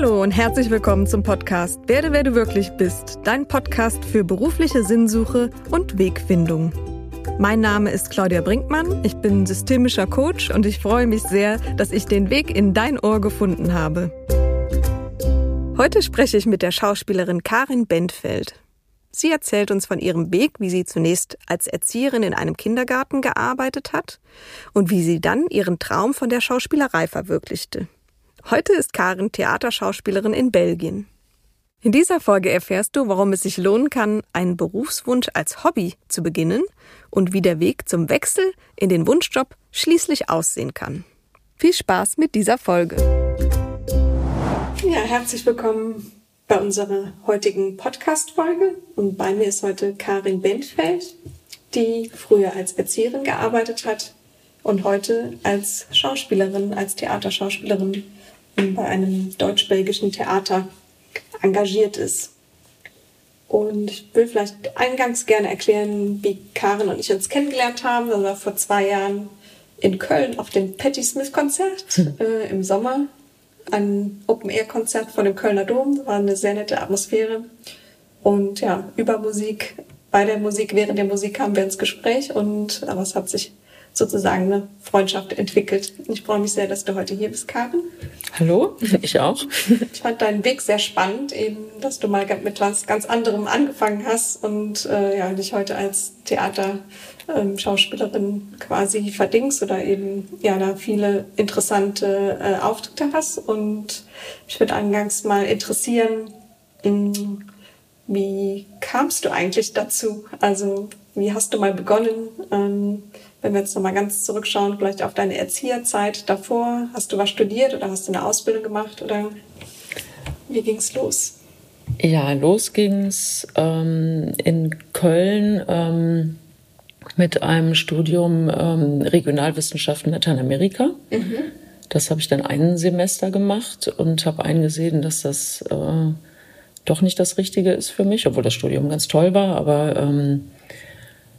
Hallo und herzlich willkommen zum Podcast Werde, wer du wirklich bist, dein Podcast für berufliche Sinnsuche und Wegfindung. Mein Name ist Claudia Brinkmann, ich bin systemischer Coach und ich freue mich sehr, dass ich den Weg in dein Ohr gefunden habe. Heute spreche ich mit der Schauspielerin Karin Bentfeld. Sie erzählt uns von ihrem Weg, wie sie zunächst als Erzieherin in einem Kindergarten gearbeitet hat und wie sie dann ihren Traum von der Schauspielerei verwirklichte. Heute ist Karin Theaterschauspielerin in Belgien. In dieser Folge erfährst du, warum es sich lohnen kann, einen Berufswunsch als Hobby zu beginnen und wie der Weg zum Wechsel in den Wunschjob schließlich aussehen kann. Viel Spaß mit dieser Folge. Ja, herzlich willkommen bei unserer heutigen Podcast-Folge. Und bei mir ist heute Karin Bentfeld, die früher als Erzieherin gearbeitet hat und heute als Schauspielerin, als Theaterschauspielerin bei einem deutsch-belgischen Theater engagiert ist. Und ich will vielleicht eingangs gerne erklären, wie Karin und ich uns kennengelernt haben. Das war vor zwei Jahren in Köln auf dem Patti Smith Konzert hm. äh, im Sommer. Ein Open-Air-Konzert vor dem Kölner Dom. Das war eine sehr nette Atmosphäre. Und ja, über Musik, bei der Musik, während der Musik kamen wir ins Gespräch und aber es hat sich sozusagen eine Freundschaft entwickelt. Ich freue mich sehr, dass du heute hier bist, Karin. Hallo, ich auch. Ich fand deinen Weg sehr spannend, eben, dass du mal mit was ganz anderem angefangen hast und äh, ja, dich heute als Theaterschauspielerin ähm, quasi verdingst oder eben ja da viele interessante äh, Auftritte hast. Und ich würde angangs mal interessieren, mh, hm, wie kamst du eigentlich dazu? Also wie hast du mal begonnen? Ähm, wenn wir jetzt nochmal ganz zurückschauen, vielleicht auf deine Erzieherzeit davor, hast du was studiert oder hast du eine Ausbildung gemacht oder wie ging's los? Ja, los ging's ähm, in Köln ähm, mit einem Studium ähm, Regionalwissenschaften Lateinamerika. Mhm. Das habe ich dann ein Semester gemacht und habe eingesehen, dass das äh, doch nicht das Richtige ist für mich, obwohl das Studium ganz toll war, aber ähm,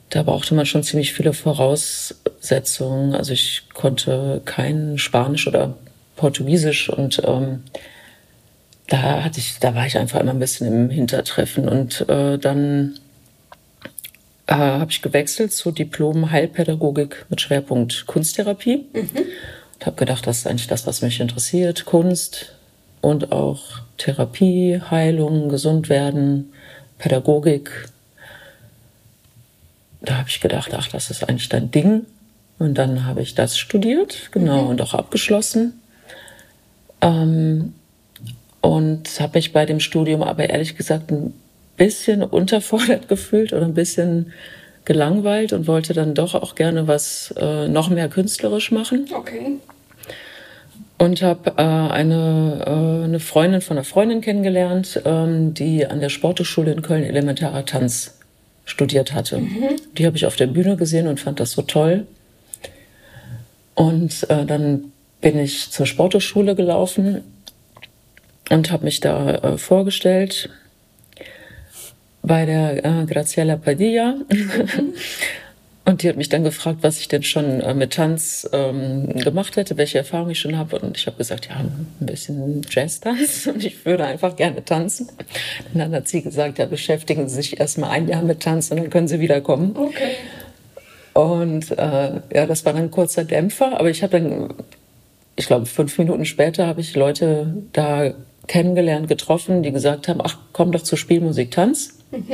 da brauchte man schon ziemlich viele Voraussetzungen. Also ich konnte kein Spanisch oder Portugiesisch und ähm, da hatte ich, da war ich einfach immer ein bisschen im Hintertreffen und äh, dann äh, habe ich gewechselt zu Diplom Heilpädagogik mit Schwerpunkt Kunsttherapie mhm. und habe gedacht, das ist eigentlich das, was mich interessiert, Kunst und auch Therapie, Heilung, gesund werden, Pädagogik da habe ich gedacht, ach, das ist eigentlich dein Ding. Und dann habe ich das studiert, genau, mhm. und auch abgeschlossen. Ähm, und habe mich bei dem Studium aber ehrlich gesagt ein bisschen unterfordert gefühlt oder ein bisschen gelangweilt und wollte dann doch auch gerne was äh, noch mehr künstlerisch machen. Okay. Und habe äh, eine, äh, eine Freundin von einer Freundin kennengelernt, ähm, die an der Sporteschule in Köln elementarer Tanz studiert hatte. Mhm. Die habe ich auf der Bühne gesehen und fand das so toll. Und äh, dann bin ich zur Sporteschule gelaufen und habe mich da äh, vorgestellt bei der äh, Graziella Padilla. Mhm. Und die hat mich dann gefragt, was ich denn schon äh, mit Tanz ähm, gemacht hätte, welche Erfahrungen ich schon habe. Und ich habe gesagt, ja, ein bisschen Jazz-Tanz und ich würde einfach gerne tanzen. Und dann hat sie gesagt, ja, beschäftigen Sie sich erstmal ein Jahr mit Tanz und dann können Sie wiederkommen. Okay. Und äh, ja, das war dann ein kurzer Dämpfer, aber ich habe dann, ich glaube, fünf Minuten später habe ich Leute da kennengelernt, getroffen, die gesagt haben, ach, komm doch zur Spielmusik Tanz. Mhm.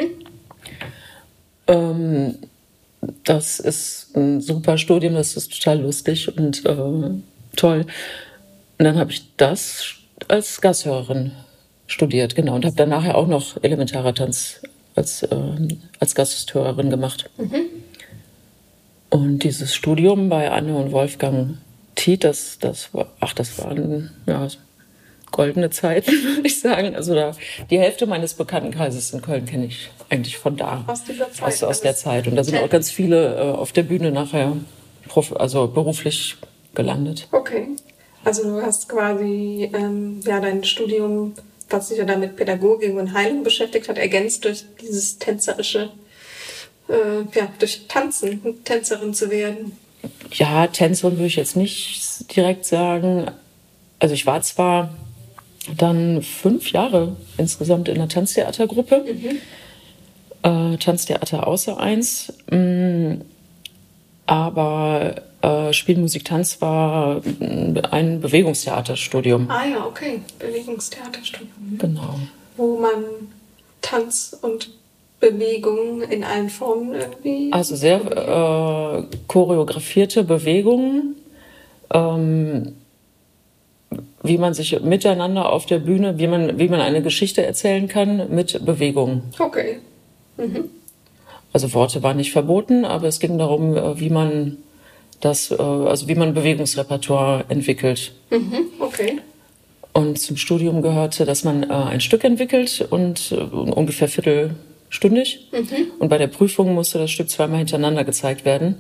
Ähm, das ist ein super Studium, das ist total lustig und äh, toll. Und dann habe ich das als Gasthörerin studiert, genau, und habe dann nachher auch noch elementarer Tanz als, äh, als Gasthörerin gemacht. Mhm. Und dieses Studium bei Anne und Wolfgang Tiet, das, das war, ach, das war ein, ja, goldene Zeit, würde ich sagen. Also da, die Hälfte meines Bekanntenkreises in Köln kenne ich eigentlich von da. Aus dieser Zeit. Aus, aus der Zeit. Und da sind auch ganz viele äh, auf der Bühne nachher, also beruflich gelandet. Okay. Also du hast quasi ähm, ja dein Studium, was sich ja damit Pädagogik und Heilung beschäftigt hat, ergänzt durch dieses tänzerische, äh, ja, durch Tanzen, Tänzerin zu werden. Ja, Tänzerin würde ich jetzt nicht direkt sagen. Also ich war zwar dann fünf Jahre insgesamt in der Tanztheatergruppe. Mhm. Äh, Tanztheater außer eins. Mm, aber äh, Spielmusik Tanz war ein Bewegungstheaterstudium. Ah ja, okay. Bewegungstheaterstudium. Genau. Wo man Tanz und Bewegung in allen Formen irgendwie. Also sehr äh, choreografierte Bewegungen. Ähm, wie man sich miteinander auf der Bühne, wie man, wie man eine Geschichte erzählen kann mit Bewegung. Okay. Mhm. Also Worte waren nicht verboten, aber es ging darum, äh, wie man das, äh, also wie man Bewegungsrepertoire entwickelt. Mhm. Okay. Und zum Studium gehörte, dass man äh, ein Stück entwickelt und ungefähr viertelstündig. Mhm. Und bei der Prüfung musste das Stück zweimal hintereinander gezeigt werden,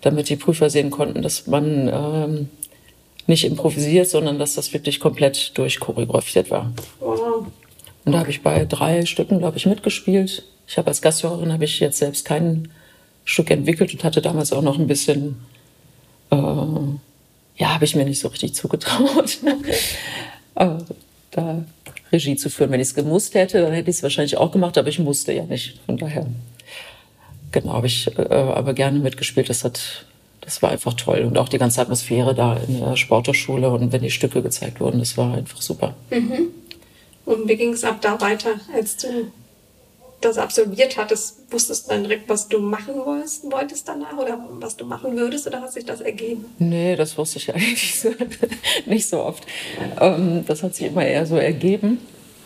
damit die Prüfer sehen konnten, dass man ähm, nicht improvisiert, sondern dass das wirklich komplett durchchoreografiert war. Wow. Und da habe ich bei drei Stücken, glaube ich, mitgespielt. Ich habe als Gasthörerin habe ich jetzt selbst kein Stück entwickelt und hatte damals auch noch ein bisschen, äh, ja, habe ich mir nicht so richtig zugetraut, äh, da Regie zu führen. Wenn ich es gemusst hätte, dann hätte ich es wahrscheinlich auch gemacht, aber ich musste ja nicht. Von daher, genau, habe ich äh, aber gerne mitgespielt. Das hat das war einfach toll. Und auch die ganze Atmosphäre da in der Sporthochschule und wenn die Stücke gezeigt wurden, das war einfach super. Mhm. Und wie ging es ab da weiter, als du das absolviert hattest? Wusstest du dann direkt, was du machen wolltest, wolltest danach oder was du machen würdest oder hat sich das ergeben? Nee, das wusste ich eigentlich so, nicht so oft. Ähm, das hat sich immer eher so ergeben.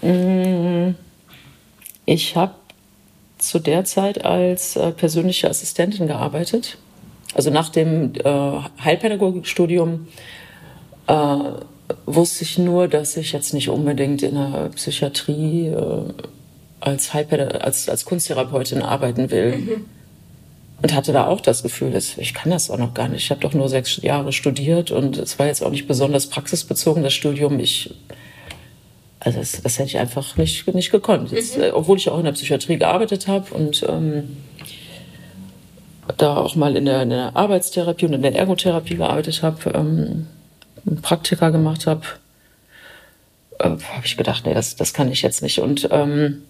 Mm, ich habe zu der Zeit als äh, persönliche Assistentin gearbeitet also nach dem äh, Heilpädagogikstudium äh, wusste ich nur, dass ich jetzt nicht unbedingt in der Psychiatrie äh, als, als, als Kunsttherapeutin arbeiten will. Mhm. Und hatte da auch das Gefühl, dass ich kann das auch noch gar nicht. Ich habe doch nur sechs Jahre studiert und es war jetzt auch nicht besonders praxisbezogen, das Studium. Ich, also das, das hätte ich einfach nicht, nicht gekonnt. Jetzt, mhm. Äh, obwohl ich auch in der Psychiatrie gearbeitet habe und ähm, da auch mal in der, in der Arbeitstherapie und in der Ergotherapie gearbeitet habe, ähm, Praktika gemacht habe, äh, habe ich gedacht, nee, das, das kann ich jetzt nicht. Und, ähm,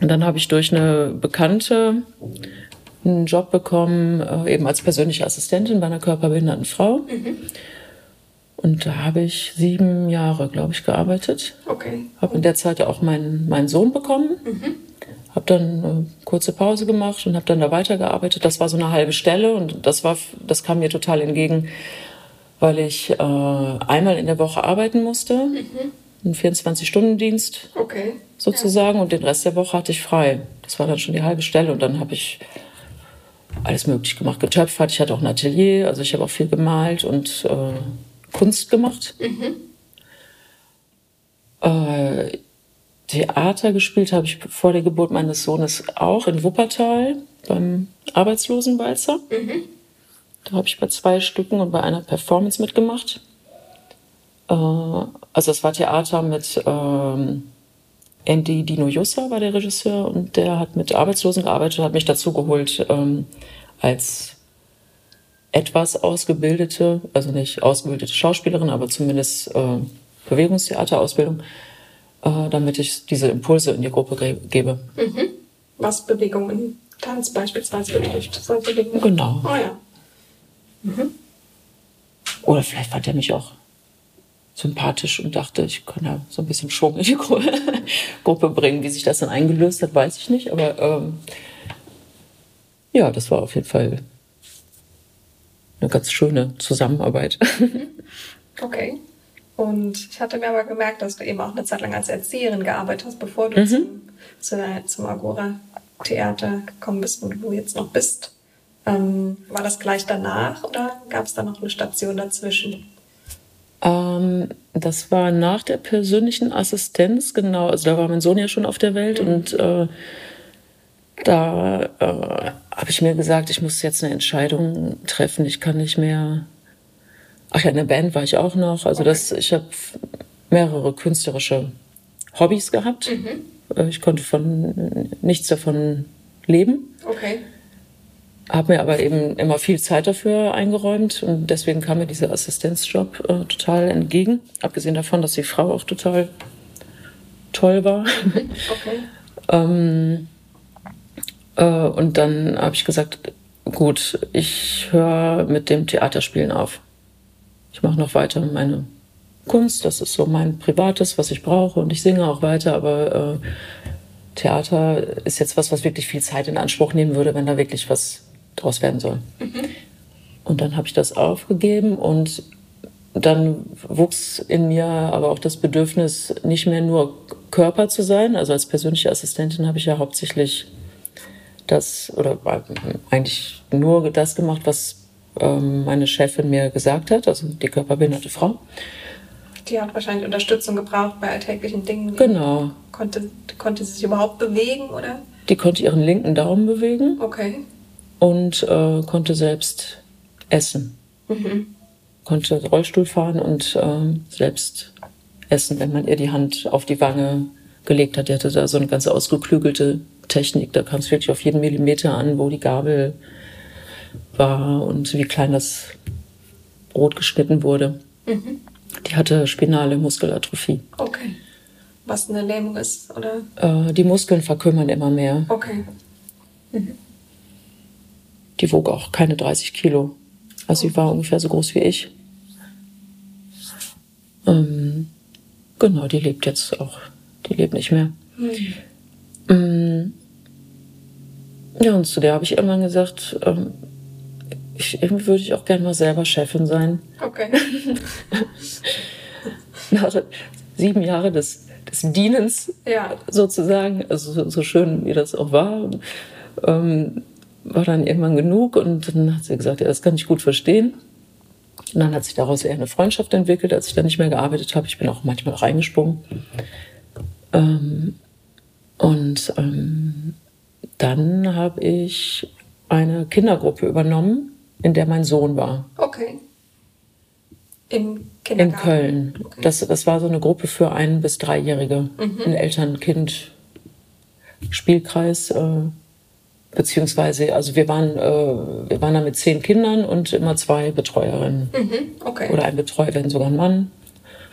dann habe ich durch eine Bekannte einen Job bekommen, äh, eben als persönliche Assistentin bei einer körperbehinderten Frau. Mhm. Und da habe ich sieben Jahre, glaube ich, gearbeitet. Okay. Habe in der Zeit auch meinen, meinen Sohn bekommen. Mhm habe dann eine kurze Pause gemacht und habe dann da weitergearbeitet. Das war so eine halbe Stelle und das war, das kam mir total entgegen, weil ich äh, einmal in der Woche arbeiten musste, mhm. einen 24-Stunden-Dienst okay. sozusagen, ja. und den Rest der Woche hatte ich frei. Das war dann schon die halbe Stelle und dann habe ich alles möglich gemacht. Getöpfert, ich hatte auch ein Atelier, also ich habe auch viel gemalt und äh, Kunst gemacht. Mhm. Äh, Theater gespielt habe ich vor der Geburt meines Sohnes auch in Wuppertal beim Arbeitslosenwalzer. Mhm. Da habe ich bei zwei Stücken und bei einer Performance mitgemacht. Äh, also es war Theater mit ähm, Andy Dino Jussa war der Regisseur und der hat mit Arbeitslosen gearbeitet, hat mich dazu geholt ähm, als etwas ausgebildete, also nicht ausgebildete Schauspielerin, aber zumindest äh, Bewegungstheaterausbildung äh, damit ich diese Impulse in die Gruppe gebe. Mhm. Was Bewegungen, Tanz beispielsweise betrifft. Genau. Oh ja. Mhm. Oder vielleicht fand er mich auch sympathisch und dachte, ich kann ja so ein bisschen Schwung in die Gruppe bringen. Wie sich das dann eingelöst hat, weiß ich nicht. Aber ähm, ja, das war auf jeden Fall eine ganz schöne Zusammenarbeit. Okay. Und ich hatte mir aber gemerkt, dass du eben auch eine Zeit lang als Erzieherin gearbeitet hast, bevor du mhm. zum, zum Agora-Theater gekommen bist, wo du jetzt noch bist. Ähm, war das gleich danach oder gab es da noch eine Station dazwischen? Ähm, das war nach der persönlichen Assistenz, genau. Also da war mein Sohn ja schon auf der Welt mhm. und äh, da äh, habe ich mir gesagt, ich muss jetzt eine Entscheidung treffen. Ich kann nicht mehr Ach ja, in der Band war ich auch noch. Also das, ich habe mehrere künstlerische Hobbys gehabt. Mhm. Äh, ich konnte von nichts davon leben. Okay. Habe mir aber eben immer viel Zeit dafür eingeräumt und deswegen kam mir dieser Assistenzjob äh, total entgegen. Abgesehen davon, dass die Frau auch total toll war. Okay. ähm, äh, und dann habe ich gesagt, gut, ich höre mit dem Theaterspielen auf. Ich mache noch weiter meine Kunst, das ist so mein Privates, was ich brauche und ich singe auch weiter, aber äh, Theater ist jetzt was, was wirklich viel Zeit in Anspruch nehmen würde, wenn da wirklich was draus werden soll. Mhm. Und dann habe ich das aufgegeben und dann wuchs in mir aber auch das Bedürfnis, nicht mehr nur Körper zu sein. Also als persönliche Assistentin habe ich ja hauptsächlich das oder eigentlich nur das gemacht, was ähm, meine Chefin mir gesagt hat, also die körperbehinderte Frau. Die hat wahrscheinlich Unterstützung gebraucht bei alltäglichen Dingen. Genau. Konnte, konnte sie sich überhaupt bewegen, oder? Die konnte ihren linken Daumen bewegen. Okay. Und äh, konnte selbst essen. Mhm. Konnte Rollstuhl fahren und äh, selbst essen, wenn man ihr die Hand auf die Wange gelegt hat. Die hatte da so eine ganz ausgeklügelte Technik. Da kam es wirklich auf jeden Millimeter an, wo die Gabel war und wie klein das Brot geschnitten wurde. Mhm. Die hatte spinale Muskelatrophie. Okay. Was eine Lähmung ist, oder? Äh, die Muskeln verkümmern immer mehr. Okay. Mhm. Die wog auch keine 30 Kilo. Also sie war ungefähr so groß wie ich. Ähm, genau, die lebt jetzt auch. Die lebt nicht mehr. Mhm. Ähm, ja, und zu der habe ich irgendwann gesagt, ähm, ich, irgendwie würde ich auch gerne mal selber Chefin sein. Okay. Nach sieben Jahre des, des Dienens ja. sozusagen, also so, so, schön wie das auch war, ähm, war dann irgendwann genug und dann hat sie gesagt, ja, das kann ich gut verstehen. Und dann hat sich daraus eher eine Freundschaft entwickelt, als ich dann nicht mehr gearbeitet habe. Ich bin auch manchmal reingesprungen. Ähm, und ähm, dann habe ich eine Kindergruppe übernommen, in der mein Sohn war. Okay. Im Kindergarten? In Köln. Okay. Das, das war so eine Gruppe für ein- bis dreijährige. Mhm. Ein Eltern-Kind-Spielkreis. Äh, beziehungsweise, also wir waren, äh, wir waren da mit zehn Kindern und immer zwei Betreuerinnen. Mhm. Okay. Oder ein Betreuer, wenn sogar ein Mann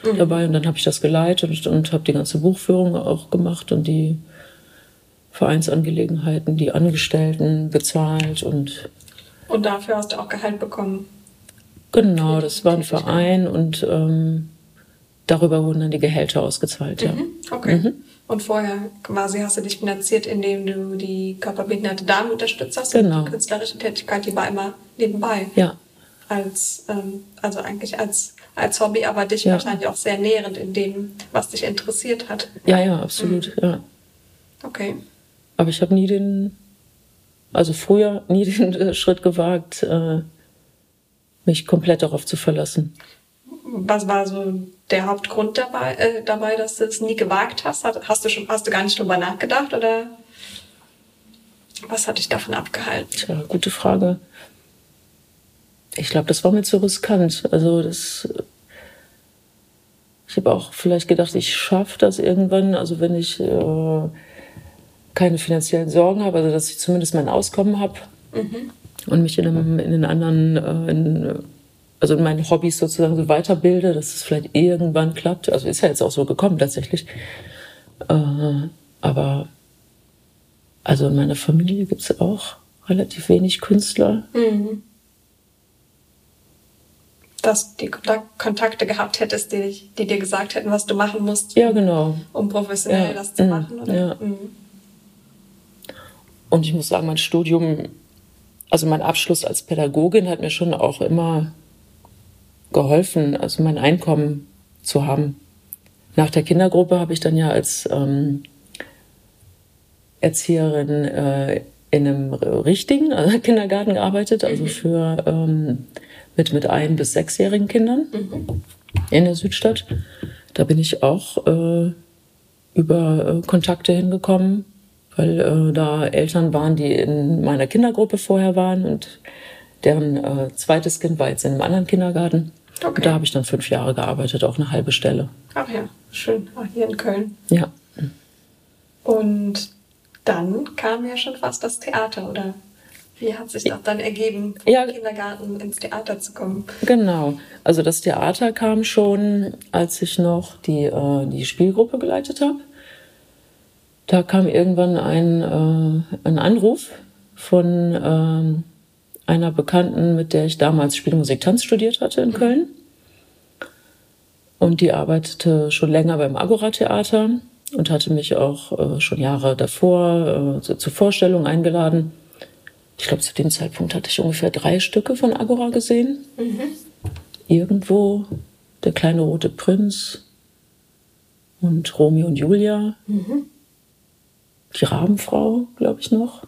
mhm. dabei. Und dann habe ich das geleitet und, und habe die ganze Buchführung auch gemacht und die Vereinsangelegenheiten, die Angestellten bezahlt und. Und dafür hast du auch Gehalt bekommen? Genau, das war ein Verein und ähm, darüber wurden dann die Gehälter ausgezahlt, ja. Mhm, okay. Und vorher quasi hast du dich finanziert, indem du die körperbehinderte Dame unterstützt hast. Genau. Und die künstlerische Tätigkeit, die war immer nebenbei. Ja. Als, ähm, also eigentlich als, als Hobby, aber dich ja. wahrscheinlich auch sehr nährend in dem, was dich interessiert hat. Ja, ja, absolut, mhm. ja. Okay. Aber ich habe nie den, also früher nie den äh, Schritt gewagt, äh, mich komplett darauf zu verlassen. Was war so der Hauptgrund dabei, äh, dabei, dass du es nie gewagt hast? Hast du schon, hast du gar nicht drüber nachgedacht oder was hat dich davon abgehalten? Tja, gute Frage. Ich glaube, das war mir zu riskant. Also das, ich habe auch vielleicht gedacht, ich schaffe das irgendwann. Also wenn ich äh, keine finanziellen Sorgen habe, also dass ich zumindest mein Auskommen habe mhm. und mich in, einem, in den anderen, äh, in, also in meinen Hobbys sozusagen so weiterbilde, dass es vielleicht irgendwann klappt. Also ist ja jetzt auch so gekommen tatsächlich. Äh, aber also in meiner Familie gibt es auch relativ wenig Künstler. Mhm. Dass du die Kontakte gehabt hättest, die, die, dir gesagt hätten, was du machen musst. Ja, genau. Um professionell ja. das zu machen, oder? Ja. Mhm. Und ich muss sagen, mein Studium, also mein Abschluss als Pädagogin hat mir schon auch immer geholfen, also mein Einkommen zu haben. Nach der Kindergruppe habe ich dann ja als ähm, Erzieherin äh, in einem richtigen also Kindergarten gearbeitet, also für ähm, mit, mit ein- bis sechsjährigen Kindern mhm. in der Südstadt. Da bin ich auch äh, über äh, Kontakte hingekommen weil äh, da Eltern waren, die in meiner Kindergruppe vorher waren und deren äh, zweites Kind war jetzt in einem anderen Kindergarten. Okay. Da habe ich dann fünf Jahre gearbeitet, auch eine halbe Stelle. Ach ja, schön. Ach, hier in Köln. Ja. Und dann kam ja schon fast das Theater, oder? Wie hat sich das dann ergeben, vom ja, Kindergarten ins Theater zu kommen? Genau. Also das Theater kam schon, als ich noch die, äh, die Spielgruppe geleitet habe. da kam irgendwann ein, äh, ein Anruf von ähm, einer Bekannten, mit der ich damals Spielmusik Tanz studiert hatte in Köln. Und die arbeitete schon länger beim Agora Theater und hatte mich auch äh, schon Jahre davor äh, zu, zur Vorstellung eingeladen. Ich glaube, zu dem Zeitpunkt hatte ich ungefähr drei Stücke von Agora gesehen. Mhm. Irgendwo der kleine rote Prinz und Romeo und Julia. Mhm. Die Rabenfrau, glaube ich noch.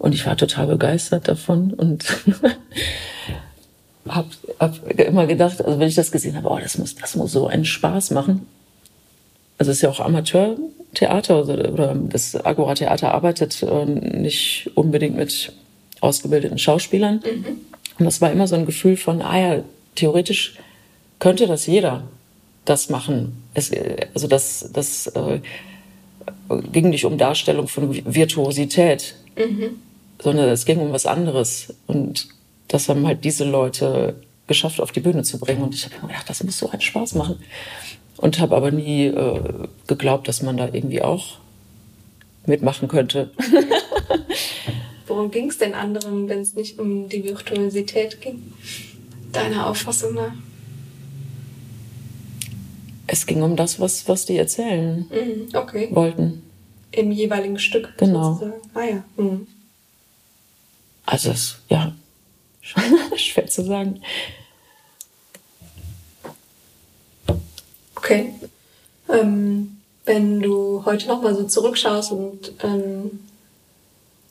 Und ich war total begeistert davon und habe hab immer gedacht, also wenn ich das gesehen habe, oh, das muss, das muss so einen Spaß machen. Also es ist ja auch Amateurtheater oder, oder das Agora Theater arbeitet äh, nicht unbedingt mit ausgebildeten Schauspielern. Mhm. Und das war immer so ein Gefühl von, ah ja, theoretisch könnte das jeder das machen. Es, also das, das äh, ging nicht um Darstellung von Virtuosität, mhm. Sondern es ging um was anderes. Und das haben halt diese Leute geschafft, auf die Bühne zu bringen. Und ich habe gedacht, das muss so einen Spaß machen. Und habe aber nie äh, geglaubt, dass man da irgendwie auch mitmachen könnte. Worum ging es denn anderen, wenn es nicht um die Virtuosität ging? Deiner Auffassung nach? Es ging um das, was, was die erzählen mhm, okay. wollten. Im jeweiligen Stück. Genau. Sozusagen. Ah ja. Mhm. Also es, ja, schwer zu sagen. Okay. Ähm, wenn du heute nochmal so zurückschaust und ähm,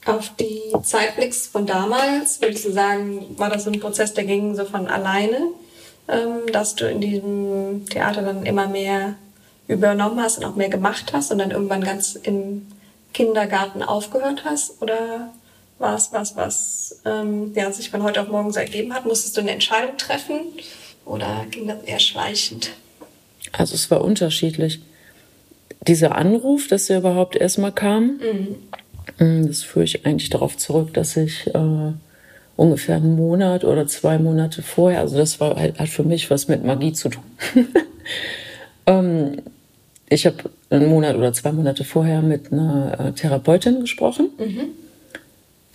auf die Zeit blickst von damals, würdest du sagen, war das ein Prozess, der ging so von alleine, ähm, dass du in diesem Theater dann immer mehr übernommen hast und auch mehr gemacht hast und dann irgendwann ganz im Kindergarten aufgehört hast? Oder war es was, was ähm, ja, sich von heute auf morgen so ergeben hat? Musstest du eine Entscheidung treffen oder ging das eher schleichend? Also es war unterschiedlich. Dieser Anruf, dass er überhaupt erstmal kam, mhm. das führe ich eigentlich darauf zurück, dass ich äh, ungefähr einen Monat oder zwei Monate vorher, also das war halt, hat für mich was mit Magie zu tun. ähm, ich habe einen Monat oder zwei Monate vorher mit einer äh, Therapeutin gesprochen, mhm.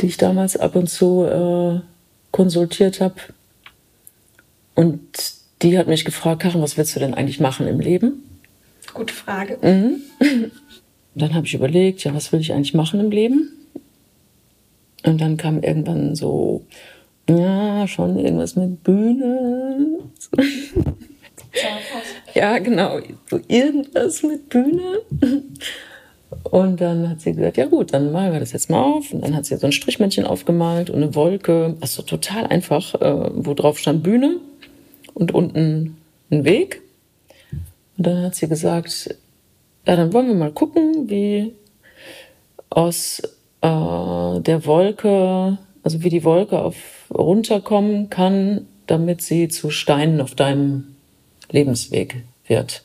Die ich damals ab und zu äh, konsultiert habe. Und die hat mich gefragt, Karin, was willst du denn eigentlich machen im Leben? Gute Frage. Mhm. Dann habe ich überlegt, ja, was will ich eigentlich machen im Leben? Und dann kam irgendwann so, ja, schon irgendwas mit Bühne. ja, genau, so irgendwas mit Bühne. Und dann hat sie gesagt, ja gut, dann malen wir das jetzt mal auf. Und dann hat sie so ein Strichmännchen aufgemalt und eine Wolke. Also total einfach, äh, wo drauf stand Bühne und unten ein Weg. Und dann hat sie gesagt, ja, dann wollen wir mal gucken, wie aus äh, der Wolke, also wie die Wolke auf runterkommen kann, damit sie zu Steinen auf deinem Lebensweg wird.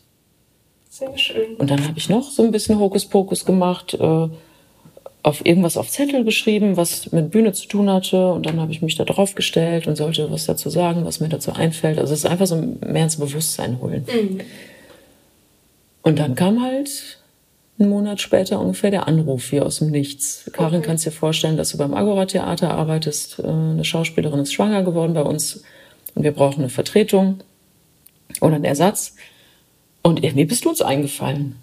Sehr schön. Und dann habe ich noch so ein bisschen Hokuspokus gemacht, äh, auf irgendwas auf Zettel geschrieben, was mit Bühne zu tun hatte. Und dann habe ich mich da drauf gestellt und sollte was dazu sagen, was mir dazu einfällt. Also es ist einfach so mehr ins Bewusstsein holen. Mhm. Und dann kam halt einen Monat später ungefähr der Anruf wie aus dem Nichts. Karin, okay. kannst dir vorstellen, dass du beim Agora Theater arbeitest. Äh, eine Schauspielerin ist schwanger geworden bei uns und wir brauchen eine Vertretung oder einen Ersatz. Und irgendwie bist du uns eingefallen.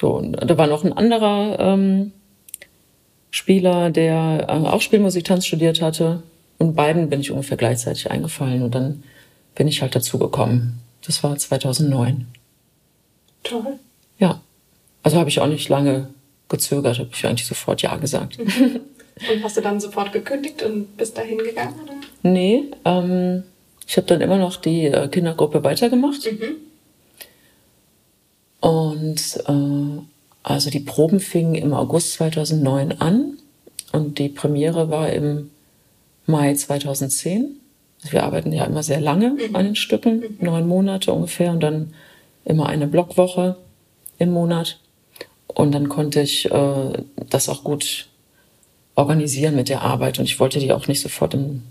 So, und da war noch ein anderer ähm, Spieler, der äh, auch Spielmusik Tanz studiert hatte. Und beiden bin ich ungefähr gleichzeitig eingefallen. Und dann bin ich halt dazugekommen. Das war 2009. Toll. Ja. Also habe ich auch nicht lange gezögert, habe ich eigentlich sofort Ja gesagt. Und hast du dann sofort gekündigt und bist da hingegangen? Nee, ähm, ich habe dann immer noch die äh, Kindergruppe weitergemacht. Mhm. Und äh, also die Proben fingen im August 2009 an und die Premiere war im Mai 2010. Also wir arbeiten ja immer sehr lange mhm. an den Stücken, mhm. neun Monate ungefähr und dann immer eine Blockwoche im Monat. Und dann konnte ich äh, das auch gut organisieren mit der Arbeit. Und ich wollte die auch nicht sofort im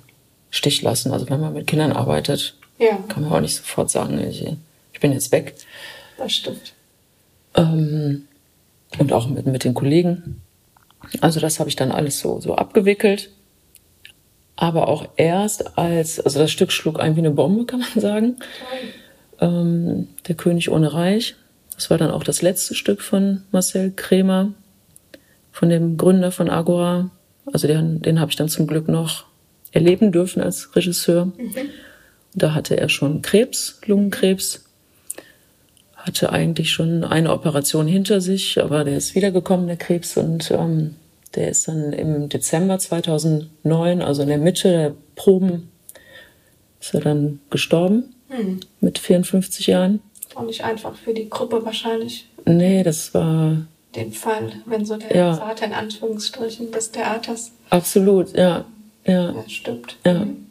Stich lassen. Also wenn man mit Kindern arbeitet, ja. kann man auch nicht sofort sagen, ich, ich bin jetzt weg. Das stimmt. Ähm, und auch mit, mit den Kollegen. Also das habe ich dann alles so, so abgewickelt. Aber auch erst als, also das Stück schlug ein wie eine Bombe, kann man sagen. Ähm, der König ohne Reich. Das war dann auch das letzte Stück von Marcel Kremer, von dem Gründer von Agora. Also den, den habe ich dann zum Glück noch erleben dürfen als Regisseur. Mhm. Da hatte er schon Krebs, Lungenkrebs, hatte eigentlich schon eine Operation hinter sich, aber der ist wiedergekommen, der Krebs, und ähm, der ist dann im Dezember 2009, also in der Mitte der Proben, ist er dann gestorben hm. mit 54 Jahren. Auch nicht einfach für die Gruppe wahrscheinlich. Nee, das war. Den Fall, wenn so der ja. Vater in Anführungsstrichen des Theaters. Absolut, ja. Ja, ja stimmt. Ja. Mhm.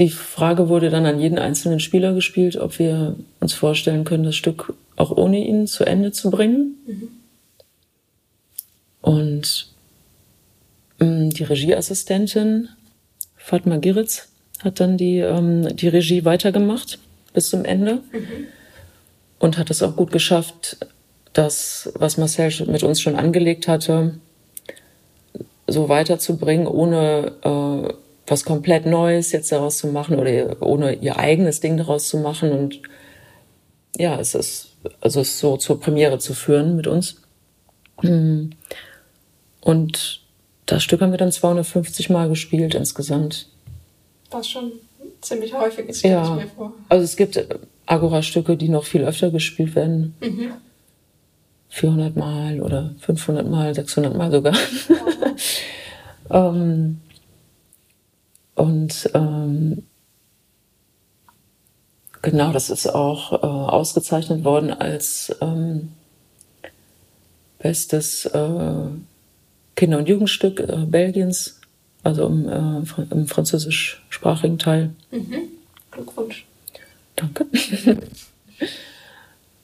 Die Frage wurde dann an jeden einzelnen Spieler gespielt, ob wir uns vorstellen können, das Stück auch ohne ihn zu Ende zu bringen. Mhm. Und ähm, die Regieassistentin Fatma Giritz hat dann die, ähm, die Regie weitergemacht bis zum Ende mhm. und hat es auch gut geschafft, das, was Marcel mit uns schon angelegt hatte, so weiterzubringen, ohne äh, was komplett Neues jetzt daraus zu machen oder ohne ihr eigenes Ding daraus zu machen. Und ja, es ist, also es so zur Premiere zu führen mit uns. Mhm. Und das Stück haben wir dann 250 Mal gespielt insgesamt. Was schon ziemlich häufig ist, stelle ja. ich mir vor. Also es gibt Agora-Stücke, die noch viel öfter gespielt werden. Mhm. 400 Mal oder 500 Mal, 600 Mal sogar. ähm, und ähm, genau, das ist auch äh, ausgezeichnet worden als ähm, bestes äh, Kinder- und Jugendstück äh, Belgiens, also im, äh, im französischsprachigen Teil. Mhm. Glückwunsch. Danke.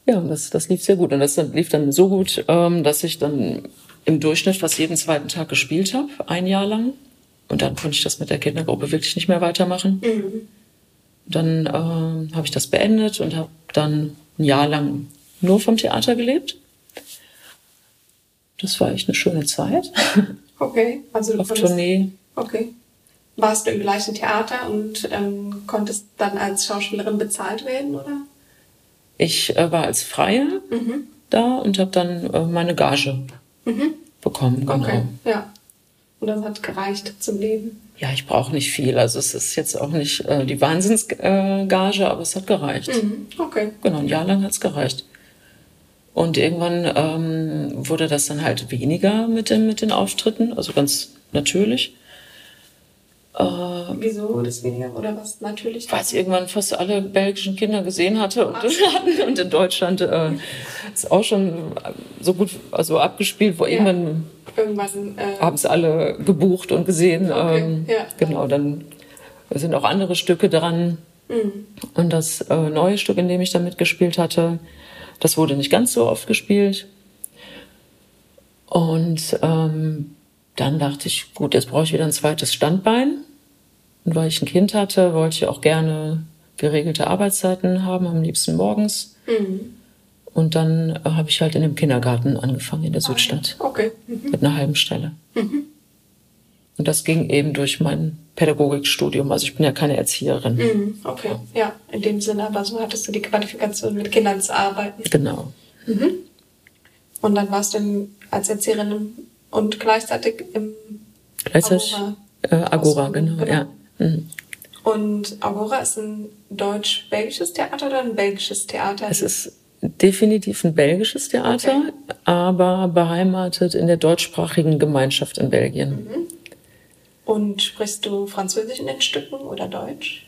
ja, das, das lief sehr gut. Und das lief dann so gut, ähm, dass ich dann im Durchschnitt fast jeden zweiten Tag gespielt habe, ein Jahr lang. Und dann konnte ich das mit der Kindergruppe wirklich nicht mehr weitermachen. Mhm. Dann äh, habe ich das beendet und habe dann ein Jahr lang nur vom Theater gelebt. Das war echt eine schöne Zeit. Okay, also du auf Tournee. Okay. Warst du im gleichen Theater und ähm, konntest dann als Schauspielerin bezahlt werden, oder? Ich äh, war als Freie mhm. da und habe dann äh, meine Gage mhm. bekommen. Genau. Okay, ja. Das hat gereicht zum Leben. Ja, ich brauche nicht viel. Also es ist jetzt auch nicht äh, die Wahnsinnsgage, äh, aber es hat gereicht. Mhm. Okay. Genau, ein Jahr lang hat es gereicht. Und irgendwann ähm, wurde das dann halt weniger mit, dem, mit den Auftritten, also ganz natürlich. Äh, Wieso wurde es weniger oder was natürlich? Weil es irgendwann fast alle belgischen Kinder gesehen hatte und, und in Deutschland äh, ist auch schon so gut also abgespielt, wo ja. irgendwann, irgendwann äh, haben es alle gebucht und gesehen. Okay. Ähm, ja. Genau, dann sind auch andere Stücke dran. Mhm. Und das äh, neue Stück, in dem ich da mitgespielt hatte, das wurde nicht ganz so oft gespielt. Und ähm, dann dachte ich, gut, jetzt brauche ich wieder ein zweites Standbein. Und weil ich ein Kind hatte, wollte ich auch gerne geregelte Arbeitszeiten haben, am liebsten morgens. Mhm. Und dann äh, habe ich halt in dem Kindergarten angefangen in der ah, Südstadt. Okay. Mhm. Mit einer halben Stelle. Mhm. Und das ging eben durch mein Pädagogikstudium. Also ich bin ja keine Erzieherin. Mhm, okay, ja, in dem Sinne, aber so hattest du die Qualifikation, mit Kindern zu arbeiten. Genau. Mhm. Und dann warst du als Erzieherin und gleichzeitig im gleichzeitig, Agora. Äh, Agora, genau, genau, ja. Mhm. Und Agora ist ein deutsch-belgisches Theater oder ein belgisches Theater? Es ist definitiv ein belgisches Theater, okay. aber beheimatet in der deutschsprachigen Gemeinschaft in Belgien. Mhm. Und sprichst du Französisch in den Stücken oder Deutsch?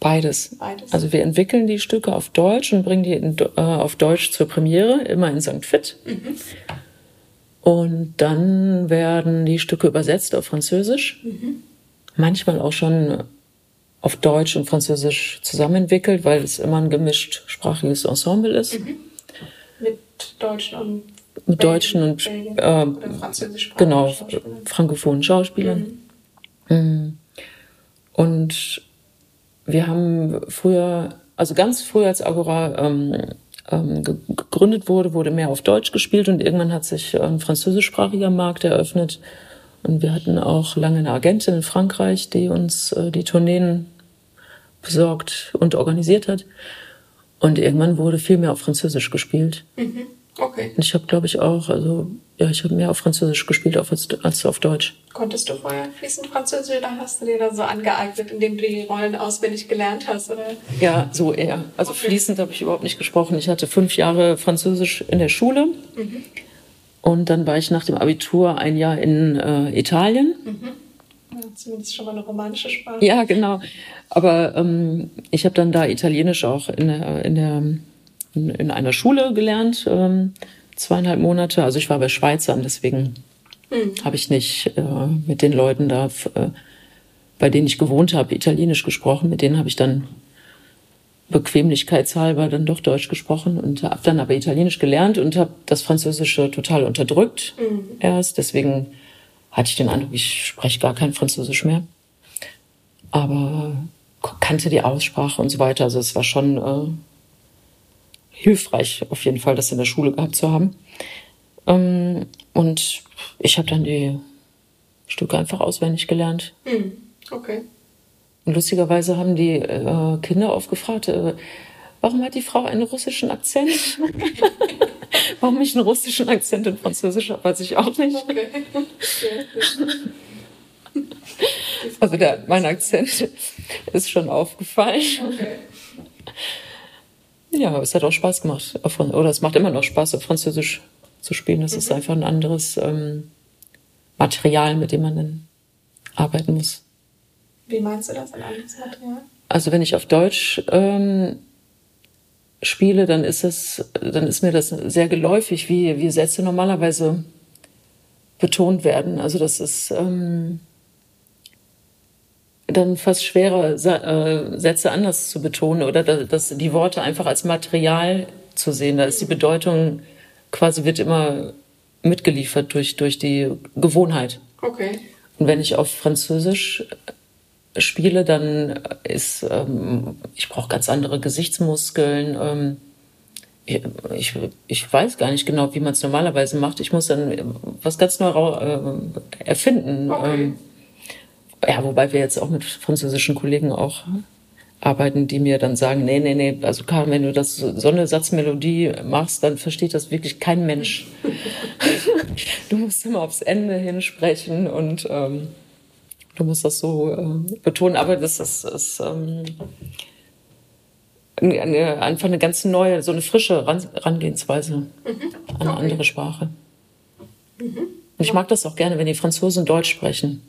Beides. Beides. Also wir entwickeln die Stücke auf Deutsch und bringen die in, äh, auf Deutsch zur Premiere, immer in St. Fit. Mhm. Und dann werden die Stücke übersetzt auf Französisch. Mhm. Manchmal auch schon auf Deutsch und Französisch zusammenentwickelt, weil es immer ein gemischt sprachiges Ensemble ist. Mhm. Mit Deutschen und mit Deutschen und äh, genau frankophonen Schauspielern. Mhm. Mhm. Und wir haben früher, also ganz früh als Agora ähm, ähm, gegründet wurde, wurde mehr auf Deutsch gespielt und irgendwann hat sich ein französischsprachiger Markt eröffnet. Und wir hatten auch lange eine Agentin in Frankreich, die uns äh, die Tourneen besorgt und organisiert hat. Und irgendwann wurde viel mehr auf Französisch gespielt. Mhm. Okay. Und ich habe, glaube ich, auch, also ja, ich habe mehr auf Französisch gespielt als, als auf Deutsch. Konntest du vorher fließend Französisch oder hast du dir da so angeeignet, indem du die Rollen auswendig gelernt hast? Oder? Ja, so eher. Also okay. fließend habe ich überhaupt nicht gesprochen. Ich hatte fünf Jahre Französisch in der Schule. Mhm. Und dann war ich nach dem Abitur ein Jahr in äh, Italien. Mhm. Ja, zumindest schon mal eine romanische Sprache. Ja, genau. Aber ähm, ich habe dann da Italienisch auch in der, in der in, in einer Schule gelernt, ähm, zweieinhalb Monate. Also ich war bei Schweizern, deswegen mhm. habe ich nicht äh, mit den Leuten da, äh, bei denen ich gewohnt habe, Italienisch gesprochen. Mit denen habe ich dann bequemlichkeitshalber dann doch Deutsch gesprochen und habe dann aber Italienisch gelernt und habe das Französische total unterdrückt mhm. erst. Deswegen hatte ich den Eindruck, ich spreche gar kein Französisch mehr. Aber kannte die Aussprache und so weiter. Also es war schon äh, hilfreich, auf jeden Fall, das in der Schule gehabt zu haben. Ähm, und ich habe dann die Stücke einfach auswendig gelernt. Mhm. Okay. Und lustigerweise haben die äh, Kinder oft gefragt, äh, warum hat die Frau einen russischen Akzent? warum ich einen russischen Akzent in Französisch habe, weiß ich auch nicht. Okay. also der, mein Akzent ist schon aufgefallen. Okay. Ja, es hat auch Spaß gemacht. Oder es macht immer noch Spaß, auf Französisch zu spielen. Das mhm. ist einfach ein anderes ähm, Material, mit dem man dann arbeiten muss. Wie meinst du das, ein anderes Material? Also wenn ich auf Deutsch ähm, spiele, dann ist es, dann ist mir das sehr geläufig, wie, wie Sätze normalerweise betont werden. Also das ist ähm, dann fast schwerer, äh, Sätze anders zu betonen oder dass die Worte einfach als Material zu sehen. Da ist die Bedeutung quasi wird immer mitgeliefert durch, durch die Gewohnheit. Okay. Und wenn ich auf Französisch spiele, dann ist, ähm, ich brauche ganz andere Gesichtsmuskeln. Ähm, ich, ich, ich, weiß gar nicht genau, wie man es normalerweise macht. Ich muss dann was ganz neu äh, erfinden. Okay. Ähm, ja, wobei wir jetzt auch mit französischen Kollegen auch arbeiten, die mir dann sagen, nee, nee, nee, also Karin, wenn du das so eine Satzmelodie machst, dann versteht das wirklich kein Mensch. du musst immer aufs Ende hinsprechen und ähm, du musst das so äh, betonen, aber das ist, ist ähm, eine, einfach eine ganz neue, so eine frische Herangehensweise mhm. an eine okay. andere Sprache. Mhm. Und ich mag das auch gerne, wenn die Franzosen Deutsch sprechen.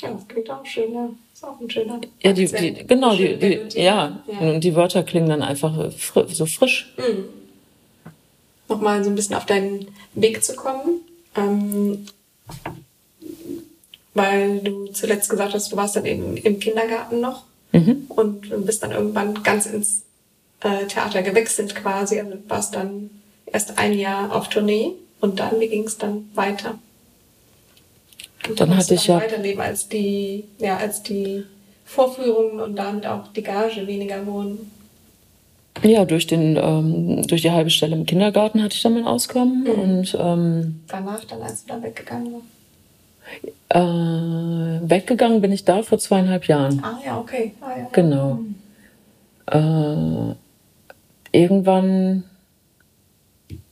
Ja, das klingt auch schön, ja. Ist auch ein schöner. Ja, die, die genau, die, die, ja. ja. Und die Wörter klingen dann einfach fr so frisch. Mhm. Nochmal so ein bisschen auf deinen Weg zu kommen. Ähm, weil du zuletzt gesagt hast, du warst dann eben im Kindergarten noch mhm. und bist dann irgendwann ganz ins äh, Theater gewechselt quasi. Also warst dann erst ein Jahr auf Tournee und dann, wie ging es dann weiter? dann hatte ich ja weiterleben als die, ja, als die Vorführungen und damit auch die Gage weniger wurden. Ja, durch den ähm, durch die halbe Stelle im Kindergarten hatte ich dann mein Auskommen mhm. und ähm, danach dann, als du da weggegangen warst. Äh, weggegangen bin ich da vor zweieinhalb Jahren. Ah ja, okay. Ah, ja. Genau. Mhm. Äh, irgendwann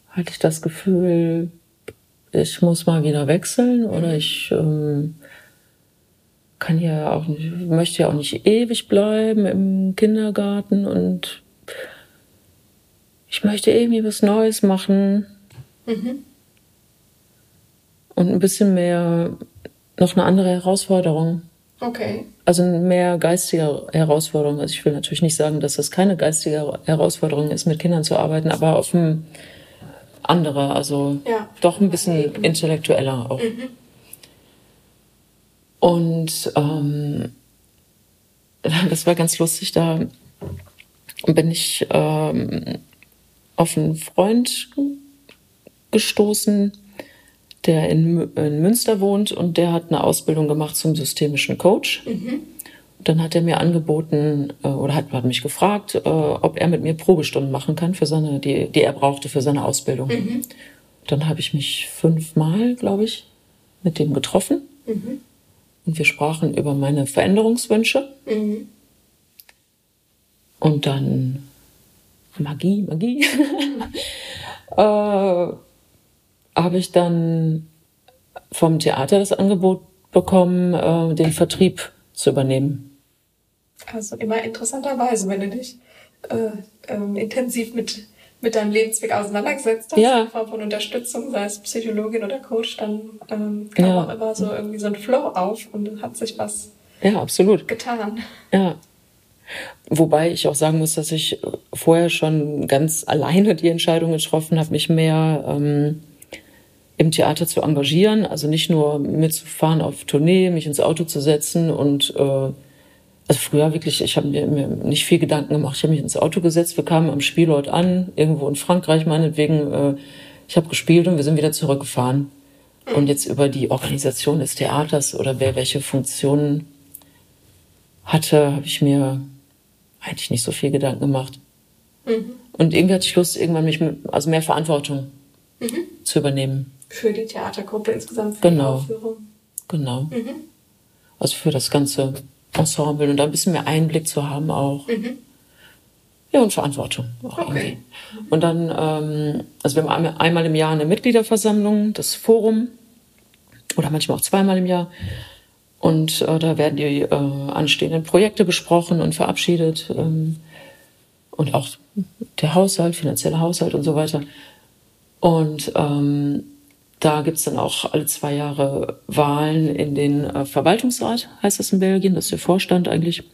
hatte ich das Gefühl, ich muss mal wieder wechseln oder ich ähm, kann ja auch nicht, möchte ja auch nicht ewig bleiben im Kindergarten und ich möchte irgendwie was Neues machen. Mhm. Und ein bisschen mehr, noch eine andere Herausforderung. Okay. Also mehr geistige Herausforderung. Also ich will natürlich nicht sagen, dass das keine geistige Herausforderung ist, mit Kindern zu arbeiten, aber auf einem andere, also ja. doch ein bisschen intellektueller auch. Mhm. Und ähm, das war ganz lustig, da bin ich ähm, auf einen Freund gestoßen, der in, in, Münster wohnt und der hat eine Ausbildung gemacht zum systemischen Coach. Mhm. dann hat er mir angeboten äh, oder hat, hat mich gefragt, äh, ob er mit mir Probestunden machen kann für seine, die, die er brauchte für seine Ausbildung. Mhm. Dann habe ich mich fünfmal, glaube ich, mit dem getroffen. Mhm. Und wir sprachen über meine Veränderungswünsche. Mhm. Und dann Magie, Magie. äh, habe ich dann vom Theater das Angebot bekommen, äh, den Vertrieb zu übernehmen. Also immer interessanterweise, wenn du dich äh, ähm, intensiv mit, mit deinem Lebensweg auseinandergesetzt hast, ja. in Form von Unterstützung, sei es Psychologin oder Coach, dann ähm, kam ja. auch immer so irgendwie so ein Flow auf und hat sich was ja, absolut. getan. Ja. Wobei ich auch sagen muss, dass ich vorher schon ganz alleine die Entscheidung getroffen habe, mich mehr ähm, im Theater zu engagieren, also nicht nur mitzufahren auf Tournee, mich ins Auto zu setzen und äh, also früher wirklich, ich habe mir, mir nicht viel Gedanken gemacht. Ich habe mich ins Auto gesetzt, wir kamen am Spielort an, irgendwo in Frankreich meinetwegen. Äh, ich habe gespielt und wir sind wieder zurückgefahren. Und jetzt über die Organisation des Theaters oder wer welche Funktionen hatte, habe ich mir eigentlich nicht so viel Gedanken gemacht. Mhm. Und irgendwie hatte ich Lust, irgendwann mich, mit, also mehr Verantwortung mhm. zu übernehmen. Für die Theatergruppe insgesamt, für genau. Genau. Mhm. Also für das ganze Ensemble und da ein bisschen mehr Einblick zu haben auch. Mhm. Ja, und Verantwortung auch okay. irgendwie. Und dann, ähm, also wir haben einmal im Jahr eine Mitgliederversammlung, das Forum, oder manchmal auch zweimal im Jahr. Und äh, da werden die äh, anstehenden Projekte besprochen und verabschiedet. Ähm, und auch der Haushalt, finanzieller Haushalt und so weiter. Und ähm, da gibt's dann auch alle zwei Jahre Wahlen in den äh, Verwaltungsrat, heißt das in Belgien, das ist der Vorstand eigentlich.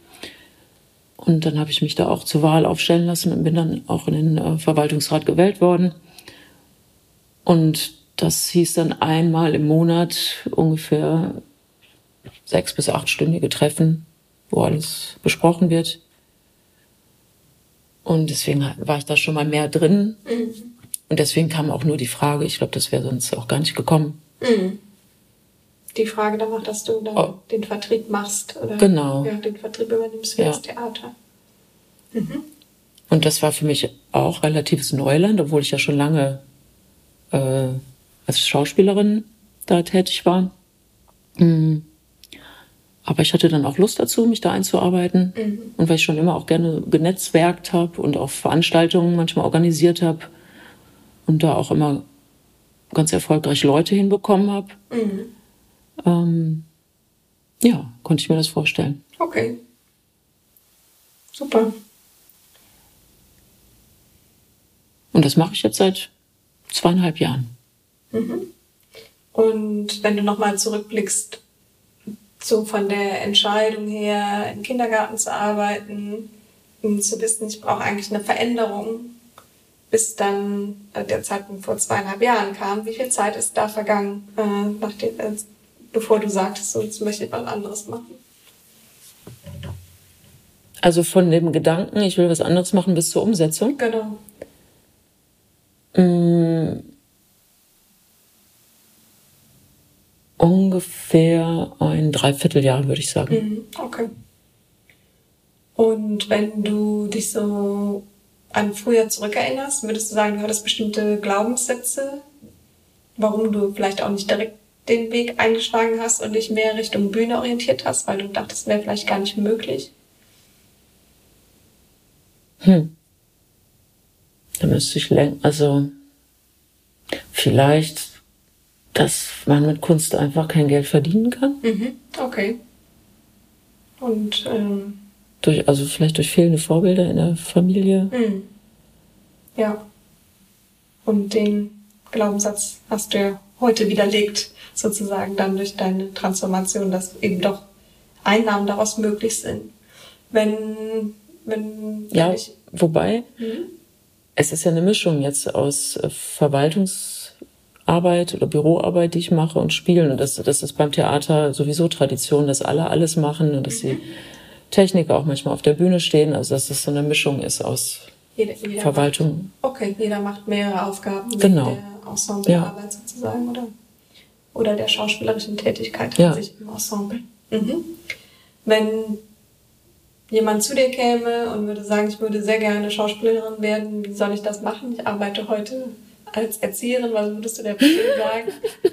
Und dann habe ich mich da auch zur Wahl aufstellen lassen und bin dann auch in den äh, Verwaltungsrat gewählt worden. Und das hieß dann einmal im Monat ungefähr sechs bis achtstündige Treffen, wo alles besprochen wird. Und deswegen war ich da schon mal mehr drin. Mhm. Und deswegen kam auch nur die Frage, ich glaube, das wäre sonst auch gar nicht gekommen. Mhm. Die Frage danach, dass du dann oh. den Vertrieb machst oder genau. ja, den Vertrieb übernimmst für ja. das Theater. Mhm. Und das war für mich auch relatives Neuland, obwohl ich ja schon lange äh, als Schauspielerin da tätig war. Mhm. Aber ich hatte dann auch Lust dazu, mich da einzuarbeiten. Mhm. Und weil ich schon immer auch gerne genetzwerkt habe und auch Veranstaltungen manchmal organisiert habe und da auch immer ganz erfolgreich Leute hinbekommen habe, mhm. ähm, ja, konnte ich mir das vorstellen. Okay. Super. Und das mache ich jetzt seit zweieinhalb Jahren. Mhm. Und wenn du nochmal zurückblickst, so von der Entscheidung her, im Kindergarten zu arbeiten, um zu wissen, ich brauche eigentlich eine Veränderung, bis dann äh, der Zeitpunkt vor zweieinhalb Jahren kam. Wie viel Zeit ist da vergangen, äh, nachdem, äh, bevor du sagtest, so, jetzt möchte ich was anderes machen? Also von dem Gedanken, ich will was anderes machen, bis zur Umsetzung? Genau. Mmh ungefähr ein Dreivierteljahr, würde ich sagen. Mhm, okay. Und wenn du dich so an früher zurückerinnerst, würdest du sagen, du hattest bestimmte Glaubenssätze, warum du vielleicht auch nicht direkt den Weg eingeschlagen hast und dich mehr Richtung Bühne orientiert hast, weil du dachtest, wäre vielleicht gar nicht möglich? Hm. Da müsste ich lenken. Also vielleicht dass man mit Kunst einfach kein Geld verdienen kann. Mhm. Okay. Und ähm, durch, also vielleicht durch fehlende Vorbilder in der Familie. Mhm. Ja. Und den Glaubenssatz hast du ja heute widerlegt, sozusagen dann durch deine Transformation, dass eben doch Einnahmen daraus möglich sind. Wenn, wenn, ja, ich, wobei, mhm. es ist ja eine Mischung jetzt aus äh, Verwaltungs Arbeit oder Büroarbeit, die ich mache und spielen. Und das, das ist beim Theater sowieso Tradition, dass alle alles machen und dass die Techniker auch manchmal auf der Bühne stehen. Also dass das so eine Mischung ist aus jeder, jeder Verwaltung. Macht, okay, jeder macht mehrere Aufgaben genau. der Ensemblearbeit ja. sozusagen oder, oder der schauspielerischen Tätigkeit ja. sich im Ensemble. Mhm. Wenn jemand zu dir käme und würde sagen, ich würde sehr gerne Schauspielerin werden, wie soll ich das machen? Ich arbeite heute als Erzieherin, was würdest du der Person sagen?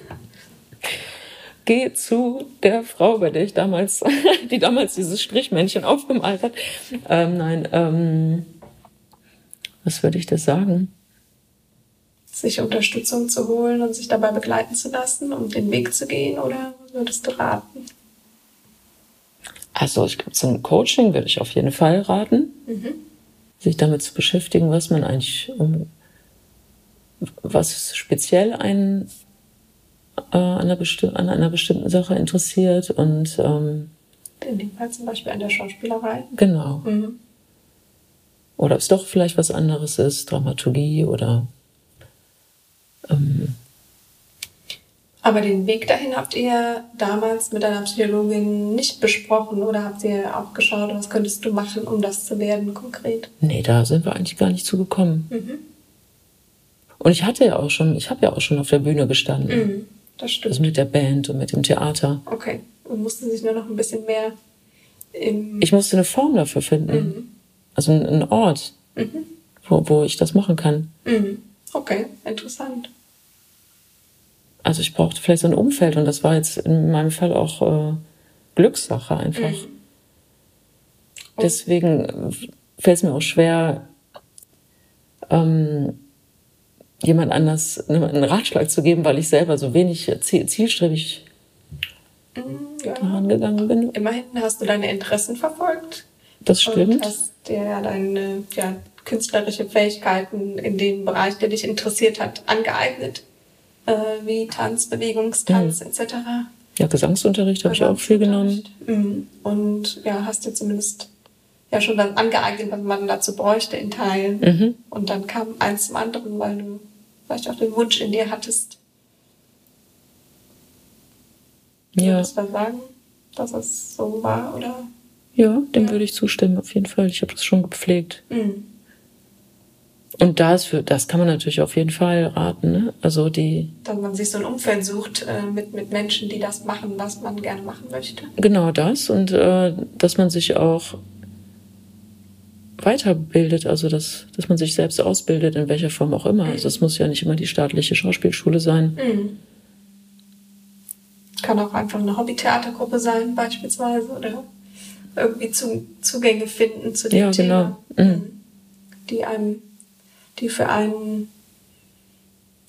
Geh zu der Frau, bei der ich damals, die damals dieses Strichmännchen aufgemalt hat. Ähm, nein, ähm, was würde ich das sagen? Sich Unterstützung zu holen und sich dabei begleiten zu lassen, um den Weg zu gehen, oder würdest du raten? Also ich glaube, ein Coaching würde ich auf jeden Fall raten, mhm. sich damit zu beschäftigen, was man eigentlich, was speziell einen äh, an, einer an, einer bestimmten Sache interessiert und ähm, in dem Fall zum Beispiel an der Schauspielerei. Genau. Mhm. Oder ob es doch vielleicht was anderes ist, Dramaturgie oder ähm, aber den Weg dahin habt ihr damals mit deiner Psychologin nicht besprochen oder habt ihr auch geschaut, was könntest du machen, um das zu werden konkret? Nee, da sind wir eigentlich gar nicht zugekommen. Mhm. Und ich hatte ja auch schon, ich habe ja auch schon auf der Bühne gestanden. Mhm, das stimmt. Also mit der Band und mit dem Theater. Okay. Und musste sich nur noch ein bisschen mehr im. Ich musste eine Form dafür finden. Mhm. Also einen Ort, mhm. wo, wo ich das machen kann. Mhm. Okay, interessant also ich brauchte vielleicht so ein Umfeld und das war jetzt in meinem Fall auch äh, Glückssache einfach. Mhm. Deswegen fällt es mir auch schwer, ähm, jemand anders einen Ratschlag zu geben, weil ich selber so wenig zielstrebig mhm, ja. gegangen bin. Immerhin hast du deine Interessen verfolgt. Das stimmt. Und hast dir deine ja, künstlerische Fähigkeiten in dem Bereich, der dich interessiert hat, angeeignet äh, wie Tanz, Bewegungstanz mhm. etc. Ja, Gesangsunterricht habe ich auch viel genommen. Mhm. Und ja, hast du zumindest ja schon dann angeeignet, was man dazu bräuchte in Teilen. Mhm. Und dann kam eins zum anderen, weil du vielleicht auch den Wunsch in dir hattest. Ja. Würdest du sagen, dass es so war, oder? Ja, dem ja. würde ich zustimmen, auf jeden Fall. Ich habe das schon gepflegt. Mhm. Und das, für, das kann man natürlich auf jeden Fall raten. Ne? Also die. Dass man sich so ein Umfeld sucht äh, mit, mit Menschen, die das machen, was man gerne machen möchte. Genau das. Und äh, dass man sich auch weiterbildet, also dass, dass man sich selbst ausbildet, in welcher Form auch immer. Also es muss ja nicht immer die staatliche Schauspielschule sein. Mhm. Kann auch einfach eine Hobbytheatergruppe sein, beispielsweise, oder irgendwie Zugänge finden zu dem ja, Thema, genau. mhm. die einem die für einen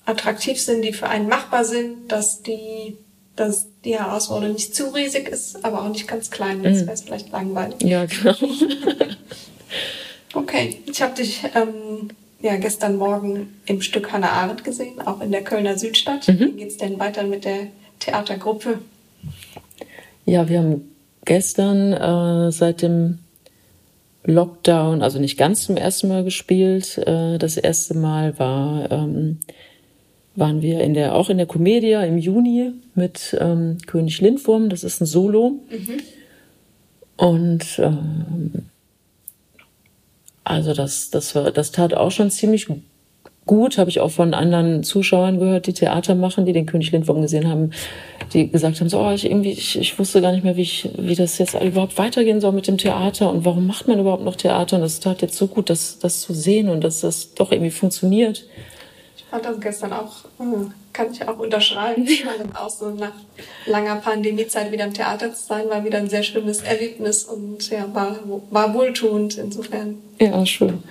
attraktiv sind, die für einen machbar sind, dass die, dass die Herausforderung nicht zu riesig ist, aber auch nicht ganz klein. Das mhm. wäre vielleicht langweilig. Ja, genau. okay, ich habe dich ähm, ja gestern Morgen im Stück Hannah Arendt gesehen, auch in der Kölner Südstadt. Mhm. Wie geht's denn weiter mit der Theatergruppe? Ja, wir haben gestern äh, seit dem Lockdown, also nicht ganz zum ersten Mal gespielt. Äh, das erste Mal war, ähm, waren wir in der, auch in der Comedia im Juni mit ähm, König Lindwurm. Das ist ein Solo. Mhm. Und ähm, also das, das war, das tat auch schon ziemlich gut, habe ich auch von anderen Zuschauern gehört, die Theater machen, die den König Lindwurm gesehen haben, die gesagt haben, so, oh, ich irgendwie, ich, ich wusste gar nicht mehr, wie ich, wie das jetzt überhaupt weitergehen soll mit dem Theater und warum macht man überhaupt noch Theater? Und das tat jetzt so gut, das, das zu sehen und dass das doch irgendwie funktioniert. Fand das gestern auch, hm, kann ich auch unterschreiben, auch so nach langer Pandemiezeit wieder im Theater zu sein, war wieder ein sehr schönes Erlebnis und ja, war, war wohltuend insofern. Ja, schön.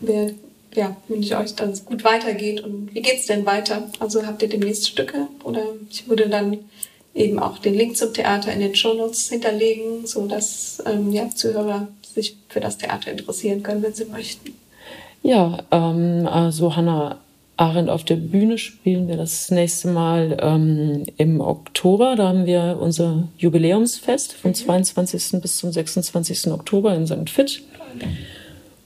Wer ja, wünsche ich euch, dass es gut weitergeht. Und wie geht's denn weiter? Also habt ihr demnächst Stücke? Oder ich würde dann eben auch den Link zum Theater in den Shownotes hinterlegen, so dass ähm, ja, Zuhörer sich für das Theater interessieren können, wenn sie möchten. Ja, ähm, also Hannah Arendt auf der Bühne spielen wir das nächste Mal ähm, im Oktober. Da haben wir unser Jubiläumsfest vom 22. Mhm. bis zum 26. Oktober in St. Fit.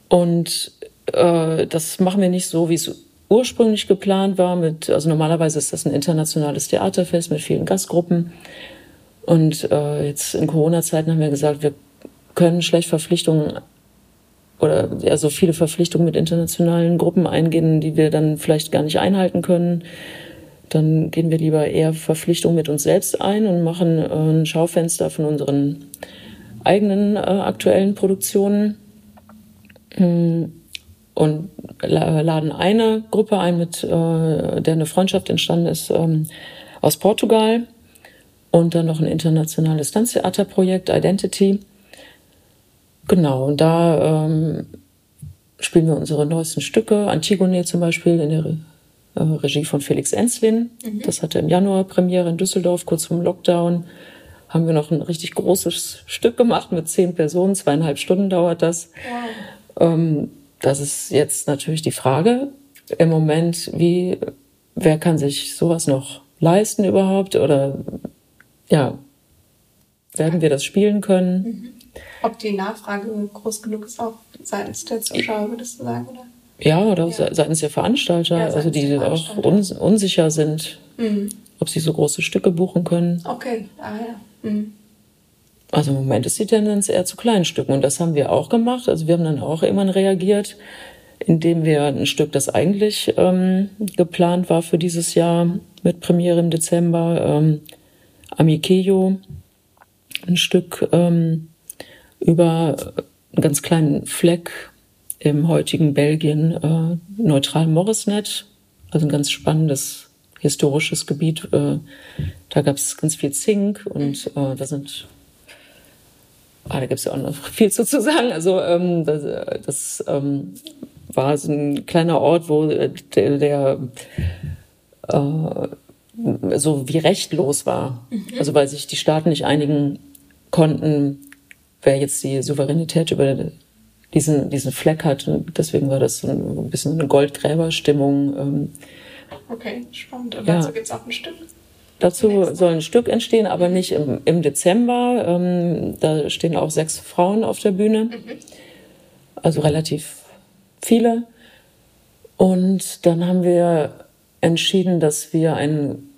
Und äh, das machen wir nicht so, wie es ursprünglich geplant war. Mit, also normalerweise ist das ein internationales Theaterfest mit vielen Gastgruppen. Und äh, jetzt in Corona-Zeiten haben wir gesagt, wir können schlecht Verpflichtungen oder ja, so viele Verpflichtungen mit internationalen Gruppen eingehen, die wir dann vielleicht gar nicht einhalten können. Dann gehen wir lieber eher Verpflichtungen mit uns selbst ein und machen äh, ein Schaufenster von unseren eigenen äh, aktuellen Produktionen hm, und laden eine Gruppe ein, mit äh, der eine Freundschaft entstanden ist ähm, aus Portugal und dann noch ein internationales Tanztheaterprojekt Identity. Genau, und da ähm, spielen wir unsere neuesten Stücke. Antigone zum Beispiel in der äh, Regie von Felix Enslin. Mhm. Das hatte im Januar Premiere in Düsseldorf, kurz vor dem Lockdown. Haben wir noch ein richtig großes Stück gemacht mit zehn Personen. Zweieinhalb Stunden dauert das. Wow. Ähm, das ist jetzt natürlich die Frage im Moment, wie, wer kann sich sowas noch leisten überhaupt? Oder ja, werden wir das spielen können? Mhm. Ob die Nachfrage groß genug ist, auch seitens der Zuschauer, würdest du sagen, oder? Ja, oder ja. seitens der Veranstalter, ja, also die Veranstalter. auch uns, unsicher sind, mhm. ob sie so große Stücke buchen können. Okay, ah ja. Mhm. Also im Moment ist die Tendenz eher zu kleinen Stücken und das haben wir auch gemacht. Also wir haben dann auch immer reagiert, indem wir ein Stück, das eigentlich ähm, geplant war für dieses Jahr mit Premiere im Dezember, ähm, Amikeyo, ein Stück ähm, über einen ganz kleinen Fleck im heutigen Belgien, äh, neutral Morisnet, also ein ganz spannendes historisches Gebiet. Äh, da gab es ganz viel Zink und äh, da sind Ah, da gibt es ja auch noch viel zu, zu sagen. Also ähm, das, das ähm, war so ein kleiner Ort, wo der, der äh, so wie rechtlos war. Mhm. Also weil sich die Staaten nicht einigen konnten, wer jetzt die Souveränität über diesen, diesen Fleck hat. Deswegen war das so ein bisschen eine Goldgräberstimmung. Ähm, okay, spannend. Und dazu ja. gibt es auch ein Stück. Dazu soll ein Stück entstehen, aber nicht im, im Dezember. Ähm, da stehen auch sechs Frauen auf der Bühne. Mhm. Also relativ viele. Und dann haben wir entschieden, dass wir ein,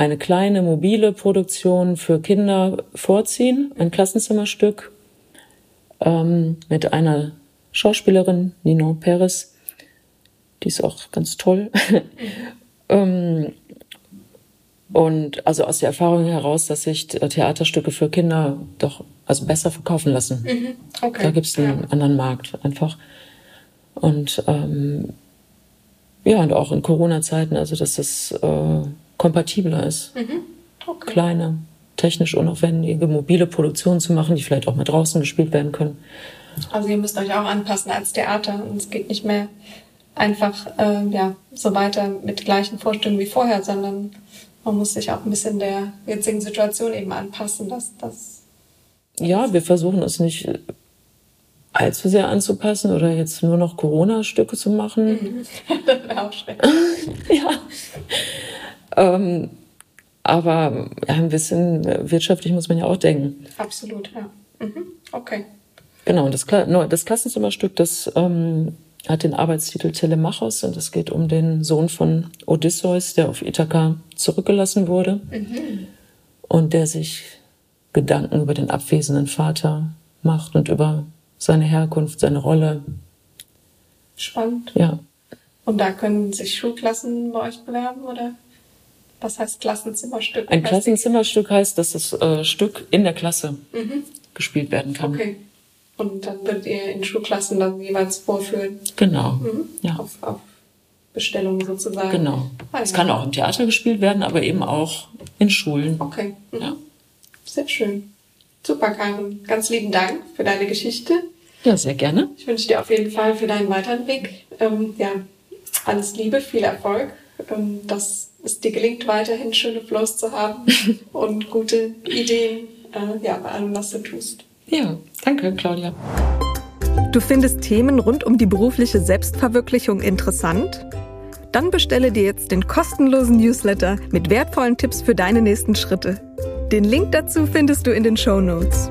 eine kleine mobile Produktion für Kinder vorziehen, ein Klassenzimmerstück ähm, mit einer Schauspielerin, Nino Perez. Die ist auch ganz toll. Ähm, und also aus der Erfahrung heraus, dass sich Theaterstücke für Kinder doch also besser verkaufen lassen. Mhm. Okay. Da gibt es einen ja. anderen Markt einfach. Und ähm, ja, und auch in Corona-Zeiten, also dass das äh, kompatibler ist. Mhm. Okay. Kleine, technisch unaufwendige, mobile Produktionen zu machen, die vielleicht auch mal draußen gespielt werden können. Also ihr müsst euch auch anpassen als Theater und es geht nicht mehr einfach äh, ja, so weiter mit gleichen Vorstellungen wie vorher, sondern man muss sich auch ein bisschen der jetzigen Situation eben anpassen, dass das. Ja, wir versuchen es nicht allzu sehr anzupassen oder jetzt nur noch Corona-Stücke zu machen. Mhm. das wäre auch schrecklich. ja. Ähm, aber ein bisschen wirtschaftlich muss man ja auch denken. Absolut, ja. Mhm. Okay. Genau, das, das Klassenzimmerstück, das ähm, hat den Arbeitstitel Telemachos und es geht um den Sohn von Odysseus, der auf Ithaka zurückgelassen wurde mhm. und der sich Gedanken über den abwesenden Vater macht und über seine Herkunft, seine Rolle. Spannend. Ja. Und da können sich Schulklassen bei euch bewerben oder? Was heißt Klassenzimmerstück? Ein Klassenzimmerstück heißt, dass das äh, Stück in der Klasse mhm. gespielt werden kann. Okay. Und dann würdet ihr in Schulklassen dann jeweils vorführen. Genau. Mhm. Ja. Auf, auf Bestellung sozusagen. Genau. Ah, es kann auch im Theater gespielt werden, aber eben auch in Schulen. Okay. Mhm. Ja. Sehr schön. Super, Karin. Ganz lieben Dank für deine Geschichte. Ja, sehr gerne. Ich wünsche dir auf jeden Fall für deinen weiteren Weg ähm, ja, alles Liebe, viel Erfolg, ähm, dass es dir gelingt, weiterhin schöne Flows zu haben und gute Ideen äh, ja, bei allem, was du tust. Ja, danke, Claudia. Du findest Themen rund um die berufliche Selbstverwirklichung interessant? Dann bestelle dir jetzt den kostenlosen Newsletter mit wertvollen Tipps für deine nächsten Schritte. Den Link dazu findest du in den Show Notes.